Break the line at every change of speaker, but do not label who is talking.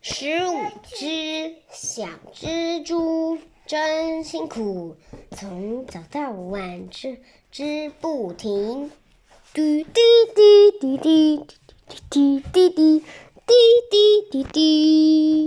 十五只小蜘蛛真辛苦，从早到晚织织不停。滴滴滴滴滴滴滴滴滴滴滴滴滴滴。